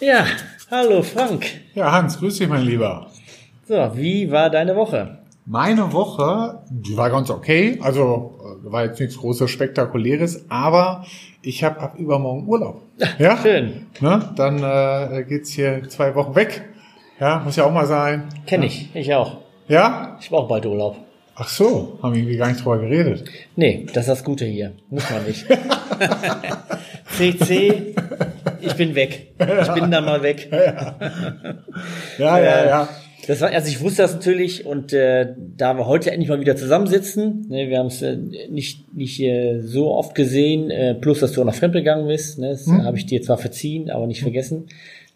Ja, hallo Frank. Ja, Hans, grüß dich, mein Lieber. So, wie war deine Woche? Meine Woche, die war ganz okay. Also äh, war jetzt nichts großes, spektakuläres, aber ich habe ab übermorgen Urlaub. Ja, schön. Ne? Dann äh, geht's hier zwei Wochen weg. Ja, muss ja auch mal sein. Kenn ich, ich auch. Ja? Ich brauche bald Urlaub. Ach so, haben wir irgendwie gar nicht drüber geredet. Nee, das ist das Gute hier. Muss man nicht. CC, ich bin weg. Ich bin dann mal weg. Ja, ja, ja. Das war, also ich wusste das natürlich und äh, da wir heute endlich mal wieder zusammensitzen, ne, wir haben es äh, nicht nicht äh, so oft gesehen, äh, plus dass du auch nach Fremd gegangen bist, ne, das Hm. habe ich dir zwar verziehen, aber nicht vergessen.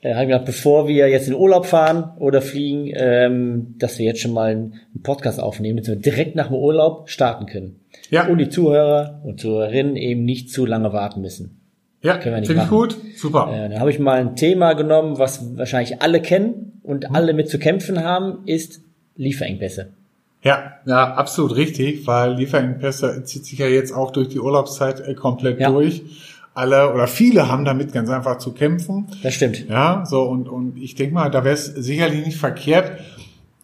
Äh, habe ich gedacht, bevor wir jetzt in Urlaub fahren oder fliegen, ähm, dass wir jetzt schon mal einen, Podcast aufnehmen, dass wir direkt nach dem Urlaub starten können. Ja. Und die Zuhörer und Zuhörerinnen eben nicht zu lange warten müssen. Ja, finde ich gut. Super. Äh, dann habe ich mal ein Thema genommen, was wahrscheinlich alle kennen und alle mit zu kämpfen haben, ist Lieferengpässe. Ja, ja, absolut richtig, weil Lieferengpässe zieht sich ja jetzt auch durch die Urlaubszeit äh, komplett Ja. durch. Alle oder viele haben damit ganz einfach zu kämpfen. Das stimmt. Ja, so und, und ich denke mal, da wäre es sicherlich nicht verkehrt,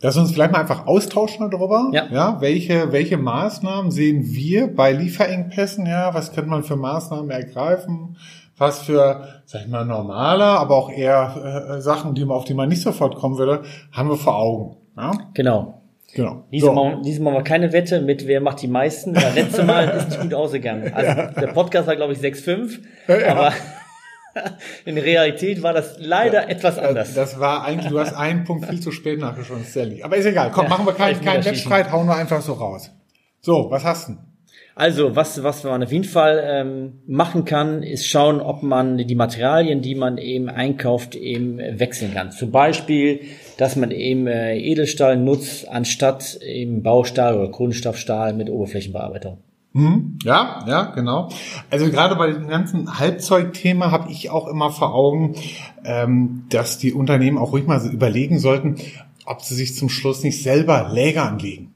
dass wir uns vielleicht mal einfach austauschen darüber. Ja. ja welche, welche Maßnahmen sehen wir bei Lieferengpässen? Ja, was könnte man für Maßnahmen ergreifen? Was für, sag ich mal, normale, aber auch eher äh, Sachen, die man, auf die man nicht sofort kommen würde, haben wir vor Augen. Ja, Genau. Genau. Diesmal, So. machen- diesmal wir keine Wette mit, wer macht die meisten. Das letzte Mal ist nicht gut ausgegangen. Also der Podcast war, glaube ich, 6,5. Ja. Aber in Realität war das leider etwas anders. Das war eigentlich, du hast einen Punkt viel zu spät nachgeschaut, Sally. Aber ist egal. Komm, Ja, machen wir keinen, Elfmeterschießen. Wettstreit, hauen wir einfach so raus. So, was hast du? Also, was, was man auf jeden Fall ähm, machen kann, ist schauen, ob man die Materialien, die man eben einkauft, eben wechseln kann. Zum Beispiel, dass man eben äh, Edelstahl nutzt, anstatt eben Baustahl oder Kunststoffstahl mit Oberflächenbearbeitung. Hm, ja, ja, genau. Also gerade bei dem ganzen Halbzeugthema habe ich auch immer vor Augen, ähm, dass die Unternehmen auch ruhig mal so überlegen sollten, ob sie sich zum Schluss nicht selber Läger anlegen.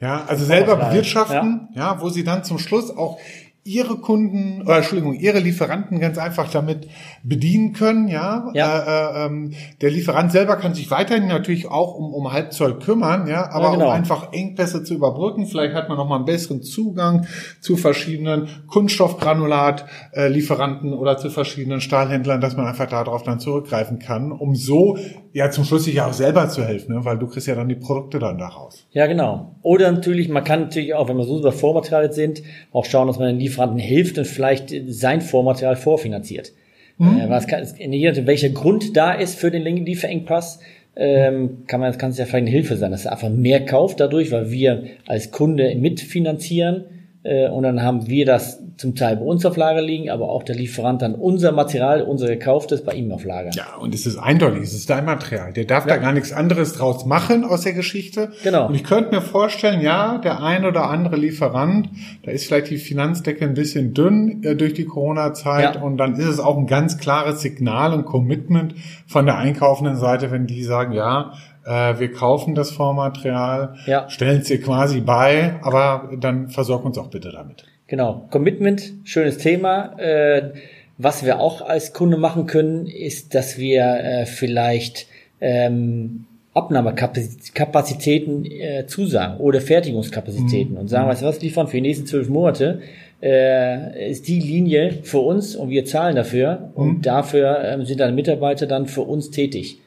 Ja, also selber bewirtschaften, ja. wo sie dann zum Schluss auch ihre Kunden, oder Entschuldigung, ihre Lieferanten ganz einfach damit bedienen können, ja. Ja. Äh, äh, ähm, der Lieferant selber kann sich weiterhin natürlich auch um, um Halbzeug kümmern, ja, aber Ja, genau. um einfach Engpässe zu überbrücken. Vielleicht hat man noch mal einen besseren Zugang zu verschiedenen Kunststoffgranulat äh, oder zu verschiedenen Stahlhändlern, dass man einfach darauf dann zurückgreifen kann, um so ja zum Schluss sich ja auch selber zu helfen, ne? weil du kriegst ja dann die Produkte dann daraus. Ja, genau. Oder natürlich, man kann natürlich auch, wenn wir so über Vormaterial sind, auch schauen, dass man den Lieferanten hilft und vielleicht sein Vormaterial vorfinanziert. Äh, was kann, je nachdem, welcher Grund da ist für den Lieferengpass, ähm, kann man, kann es ja vielleicht eine Hilfe sein, dass er einfach mehr kauft dadurch, weil wir als Kunde mitfinanzieren und dann haben wir das zum Teil bei uns auf Lager liegen, aber auch der Lieferant dann unser Material, unser gekauftes bei ihm auf Lager. Ja, und es ist eindeutig, es ist dein Material. Der darf da gar nichts anderes draus machen aus der Geschichte. Genau. Und ich könnte mir vorstellen, ja, der ein oder andere Lieferant, da ist vielleicht die Finanzdecke ein bisschen dünn äh, durch die Corona-Zeit Ja. und dann ist es auch ein ganz klares Signal und Commitment von der einkaufenden Seite, wenn die sagen, ja, äh, wir kaufen das Vormaterial, Ja. stellen es dir quasi bei, aber dann versorg uns auch bitte damit. Genau, Commitment, schönes Thema. Äh, was wir auch als Kunde machen können, ist, dass wir äh, vielleicht ähm, Abnahmekapazitäten äh, zusagen oder Fertigungskapazitäten und sagen, weißt du was, liefern für die nächsten zwölf Monate äh, ist die Linie für uns und wir zahlen dafür und dafür ähm, sind dann Mitarbeiter dann für uns tätig.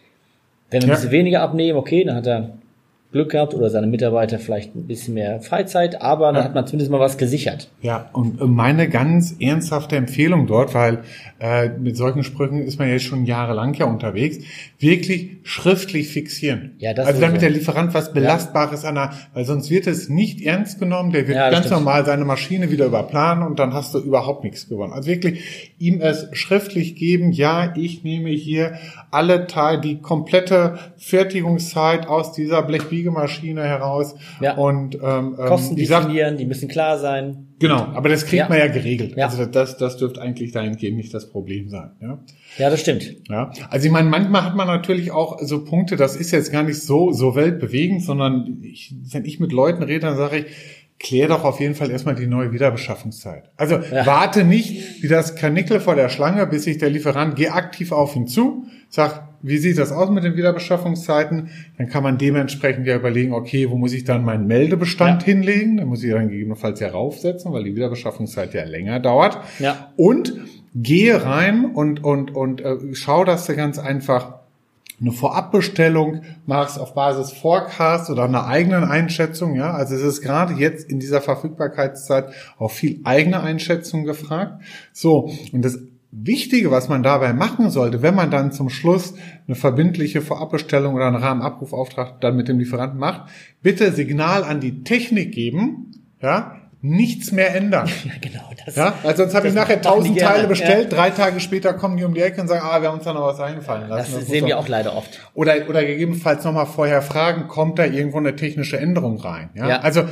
Wenn wir Ja. ein bisschen weniger abnehmen, okay, dann hat er Glück gehabt oder seine Mitarbeiter vielleicht ein bisschen mehr Freizeit, aber dann Ja. hat man zumindest mal was gesichert. Ja, und äh, meine ganz ernsthafte Empfehlung dort, weil äh, mit solchen Sprüchen ist man jetzt schon jahrelang ja unterwegs, wirklich schriftlich fixieren. Ja, das also damit der Lieferant was Belastbares an der, weil sonst wird es nicht ernst genommen, der wird Ja, ganz stimmt. normal seine Maschine wieder überplanen und dann hast du überhaupt nichts gewonnen. Also wirklich ihm es schriftlich geben, ja, ich nehme hier alle Teile, die komplette Fertigungszeit aus dieser Blechbiegemaschine heraus Ja. und ähm, ähm, Kosten die definieren, die müssen klar sein. Genau, aber das kriegt Ja. man ja geregelt. Ja. Also das, das dürfte eigentlich dahingehend nicht das Problem sein. Ja? Ja, das stimmt. Ja. Also ich meine, manchmal hat man natürlich auch so Punkte, das ist jetzt gar nicht so, so weltbewegend, sondern ich, wenn ich mit Leuten rede, dann sage ich, klär doch auf jeden Fall erstmal die neue Wiederbeschaffungszeit. Also ja. warte nicht wie das Kanickel vor der Schlange, bis sich der Lieferant, geh aktiv auf ihn zu, sag, wie sieht das aus mit den Wiederbeschaffungszeiten? Dann kann man dementsprechend ja überlegen, okay, wo muss ich dann meinen Meldebestand ja. hinlegen? Da muss ich dann gegebenenfalls ja raufsetzen, weil die Wiederbeschaffungszeit ja länger dauert. Ja. Und gehe rein und, und, und äh, schau, dass du ganz einfach eine Vorabbestellung machst auf Basis Forecast oder einer eigenen Einschätzung. Ja, also es ist gerade jetzt in dieser Verfügbarkeitszeit auch viel eigene Einschätzung gefragt. So. Und das Wichtige, was man dabei machen sollte, wenn man dann zum Schluss eine verbindliche Vorabbestellung oder einen Rahmenabrufauftrag dann mit dem Lieferanten macht, bitte Signal an die Technik geben, ja, nichts mehr ändern. Ja, genau. Das, ja, weil sonst habe ich nachher tausend Teile bestellt, ja. drei Tage später kommen die um die Ecke und sagen, ah, wir haben uns da noch was eingefallen lassen. Das, das sehen wir auch leider oft. Oder, oder gegebenenfalls nochmal vorher fragen, kommt da irgendwo eine technische Änderung rein? Ja, ja. also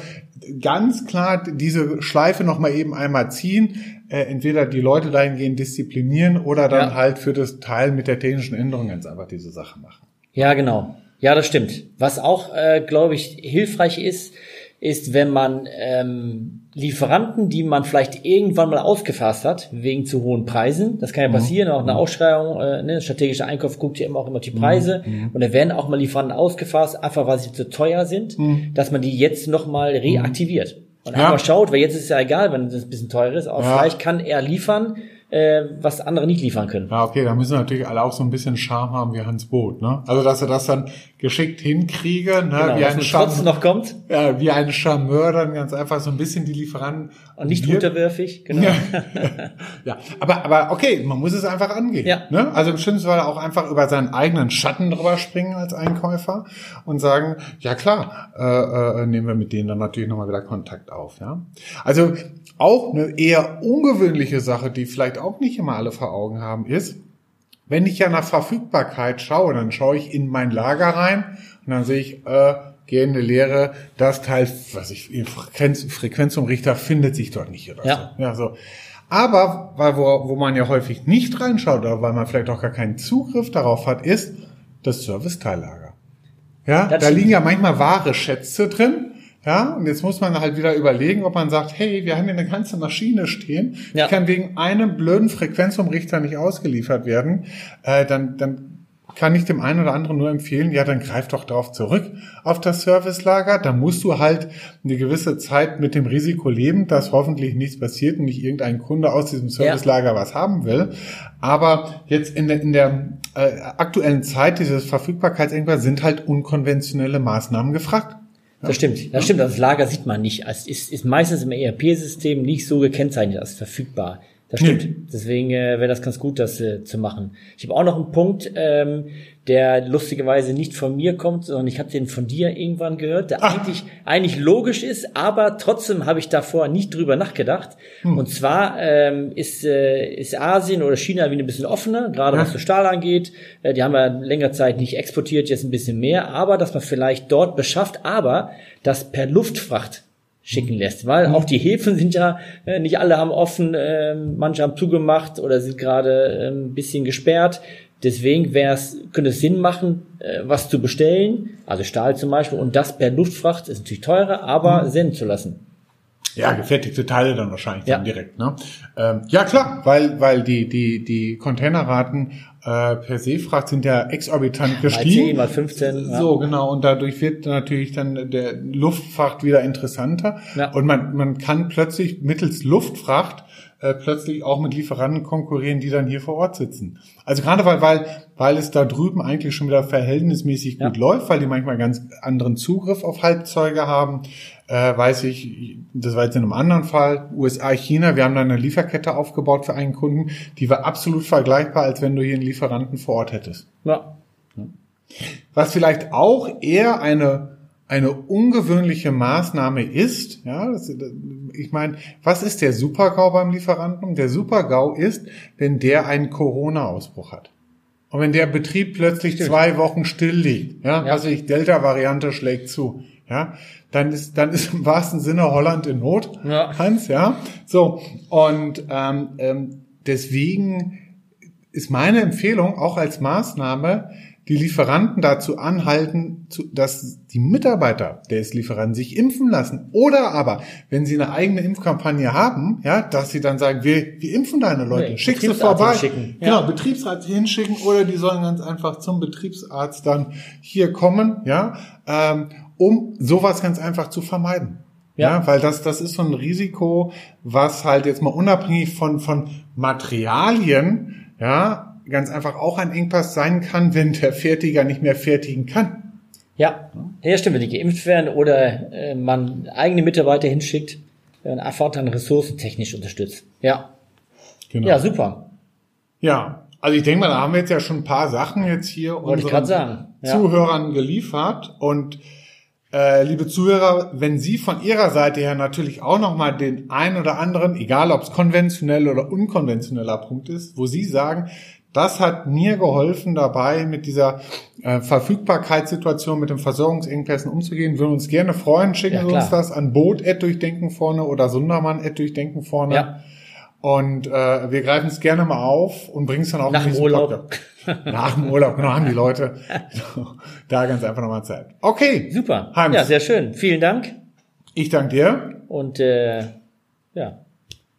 ganz klar diese Schleife nochmal eben einmal ziehen, äh, entweder die Leute dahingehend disziplinieren oder dann ja. halt für das Teil mit der technischen Änderung ganz einfach diese Sache machen. Ja, genau. Ja, das stimmt. Was auch, äh, glaube ich, hilfreich ist, ist, wenn man ähm, Lieferanten, die man vielleicht irgendwann mal ausgefasst hat, wegen zu hohen Preisen, das kann ja mhm. passieren, mhm. auch eine Ausschreibung, äh, ne, strategischer Einkauf guckt ja immer auch immer die Preise mhm. mhm. und da werden auch mal Lieferanten ausgefasst, einfach weil sie zu teuer sind, mhm. dass man die jetzt nochmal reaktiviert. Und ja. einfach schaut, weil jetzt ist es ja egal, wenn es ein bisschen teurer ist, aber ja. vielleicht kann er liefern, äh, was andere nicht liefern können. Ja, okay, da müssen natürlich alle auch so ein bisschen Charme haben wie Hans Boot, ne? Also dass er das dann geschickt hinkriege, ne? Genau, wie ein Charme, noch kommt. Ja, wie ein Charmeur dann ganz einfach so ein bisschen die Lieferanten. Und nicht wird. unterwürfig, genau. Ja. ja, aber, aber okay, man muss es einfach angehen. Ja. Ne? Also im schlimmsten Fall auch einfach über seinen eigenen Schatten drüber springen als Einkäufer und sagen, ja klar, äh, äh, nehmen wir mit denen dann natürlich nochmal wieder Kontakt auf. Ja. Also auch eine eher ungewöhnliche Sache, die vielleicht auch nicht immer alle vor Augen haben, ist, wenn ich ja nach Verfügbarkeit schaue, dann schaue ich in mein Lager rein und dann sehe ich, äh, gehende Lehre, das Teil, was ich, Frequenz, Frequenzumrichter findet sich dort nicht oder ja. so. Ja, so. Aber, weil, wo, wo man ja häufig nicht reinschaut oder weil man vielleicht auch gar keinen Zugriff darauf hat, ist das Serviceteillager. Ja, das da liegen ja manchmal wahre Schätze drin, ja, und jetzt muss man halt wieder überlegen, ob man sagt, hey, wir haben hier eine ganze Maschine stehen, ja. die kann wegen einem blöden Frequenzumrichter nicht ausgeliefert werden, äh, dann, dann kann ich dem einen oder anderen nur empfehlen, ja, dann greif doch darauf zurück auf das Servicelager. Da musst du halt eine gewisse Zeit mit dem Risiko leben, dass hoffentlich nichts passiert und nicht irgendein Kunde aus diesem Servicelager ja. was haben will. Aber jetzt in der, in der äh, aktuellen Zeit dieses Verfügbarkeitsengpass sind halt unkonventionelle Maßnahmen gefragt. Das stimmt, das stimmt. Das Lager sieht man nicht. Es ist, ist meistens im ERP-System nicht so gekennzeichnet als verfügbar. Das stimmt. Hm. Deswegen äh, wäre das ganz gut, das äh, zu machen. Ich habe auch noch einen Punkt, ähm, der lustigerweise nicht von mir kommt, sondern ich habe den von dir irgendwann gehört, der eigentlich eigentlich logisch ist, aber trotzdem habe ich davor nicht drüber nachgedacht. Hm. Und zwar ähm, ist äh, ist Asien oder China wieder ein bisschen offener, gerade ja. was so Stahl angeht. Äh, die haben ja länger Zeit nicht exportiert, jetzt ein bisschen mehr, aber dass man vielleicht dort beschafft, aber das per Luftfracht schicken lässt, weil auch die Häfen sind ja äh, nicht alle haben offen, äh, manche haben zugemacht oder sind gerade äh, ein bisschen gesperrt. Deswegen wäre es könnte es Sinn machen, äh, was zu bestellen, also Stahl zum Beispiel, und das per Luftfracht ist natürlich teurer, aber mhm. senden zu lassen. Ja, gefertigte Teile dann wahrscheinlich ja. dann direkt. Ne? Ähm, ja klar, weil weil die die die Containerraten äh, per Seefracht sind ja exorbitant gestiegen. Mal 10, mal 15. Ja. So, genau. Und dadurch wird natürlich dann der Luftfracht wieder interessanter. Ja. Und man, man kann plötzlich mittels Luftfracht äh, plötzlich auch mit Lieferanten konkurrieren, die dann hier vor Ort sitzen. Also gerade weil, weil, weil es da drüben eigentlich schon wieder verhältnismäßig gut ja. läuft, weil die manchmal ganz anderen Zugriff auf Halbzeuge haben, äh, weiß ich, das war jetzt in einem anderen Fall, USA, China, wir haben da eine Lieferkette aufgebaut für einen Kunden, die war absolut vergleichbar, als wenn du hier einen Lieferanten vor Ort hättest. Ja. Was vielleicht auch eher eine eine ungewöhnliche Maßnahme ist, ja, das, ich meine, was ist der Supergau beim Lieferanten? Der Supergau ist, wenn der einen Corona-Ausbruch hat. Und wenn der Betrieb plötzlich Stimmt. zwei Wochen still liegt, ja, ja. also ich Delta-Variante schlägt zu, ja, dann ist, dann ist im wahrsten Sinne Holland in Not, ja. Hans, ja. So, und ähm, ähm, deswegen ist meine Empfehlung auch als Maßnahme, die Lieferanten dazu anhalten, zu, dass die Mitarbeiter des Lieferanten sich impfen lassen. Oder aber, wenn sie eine eigene Impfkampagne haben, ja, dass sie dann sagen, wir, wir impfen deine Leute, Nee, schick sie Betriebsarzt vorbei. hinschicken, ja. Genau, Betriebsarzt hinschicken oder die sollen ganz einfach zum Betriebsarzt dann hier kommen, ja, ähm, um sowas ganz einfach zu vermeiden. Ja. Ja. weil das, das ist so ein Risiko, was halt jetzt mal unabhängig von, von Materialien, ja, ganz einfach auch ein Engpass sein kann, wenn der Fertiger nicht mehr fertigen kann. Ja, ja stimmt, wenn die geimpft werden oder äh, man eigene Mitarbeiter hinschickt, wenn man einfach dann ressourcentechnisch unterstützt. Ja, Genau. ja, super. Ja, also ich denke mal, da haben wir jetzt ja schon ein paar Sachen jetzt hier Wollte unseren. Ja. Zuhörern geliefert und äh, liebe Zuhörer, wenn Sie von Ihrer Seite her natürlich auch nochmal den ein oder anderen, egal ob es konventionell oder unkonventioneller Punkt ist, wo Sie sagen, das hat mir geholfen dabei, mit dieser äh, Verfügbarkeitssituation, mit den Versorgungsengpässen umzugehen, würden uns gerne freuen. Schicken Ja, Sie uns das an Boot durchdenken vorne oder Sundermann durchdenken vorne. Ja. Und äh, wir greifen es gerne mal auf und bringen es dann auch Nach in dem Urlaub. Podcast. Nach dem Urlaub, genau, haben die Leute da ganz einfach nochmal Zeit. Okay. Super. Hans, Ja, sehr schön. Vielen Dank. ich danke dir. Und äh, ja,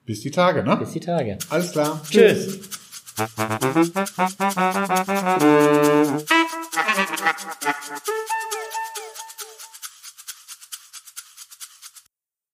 Bis die Tage, ne? bis die Tage. Alles klar. Tschüss. Musik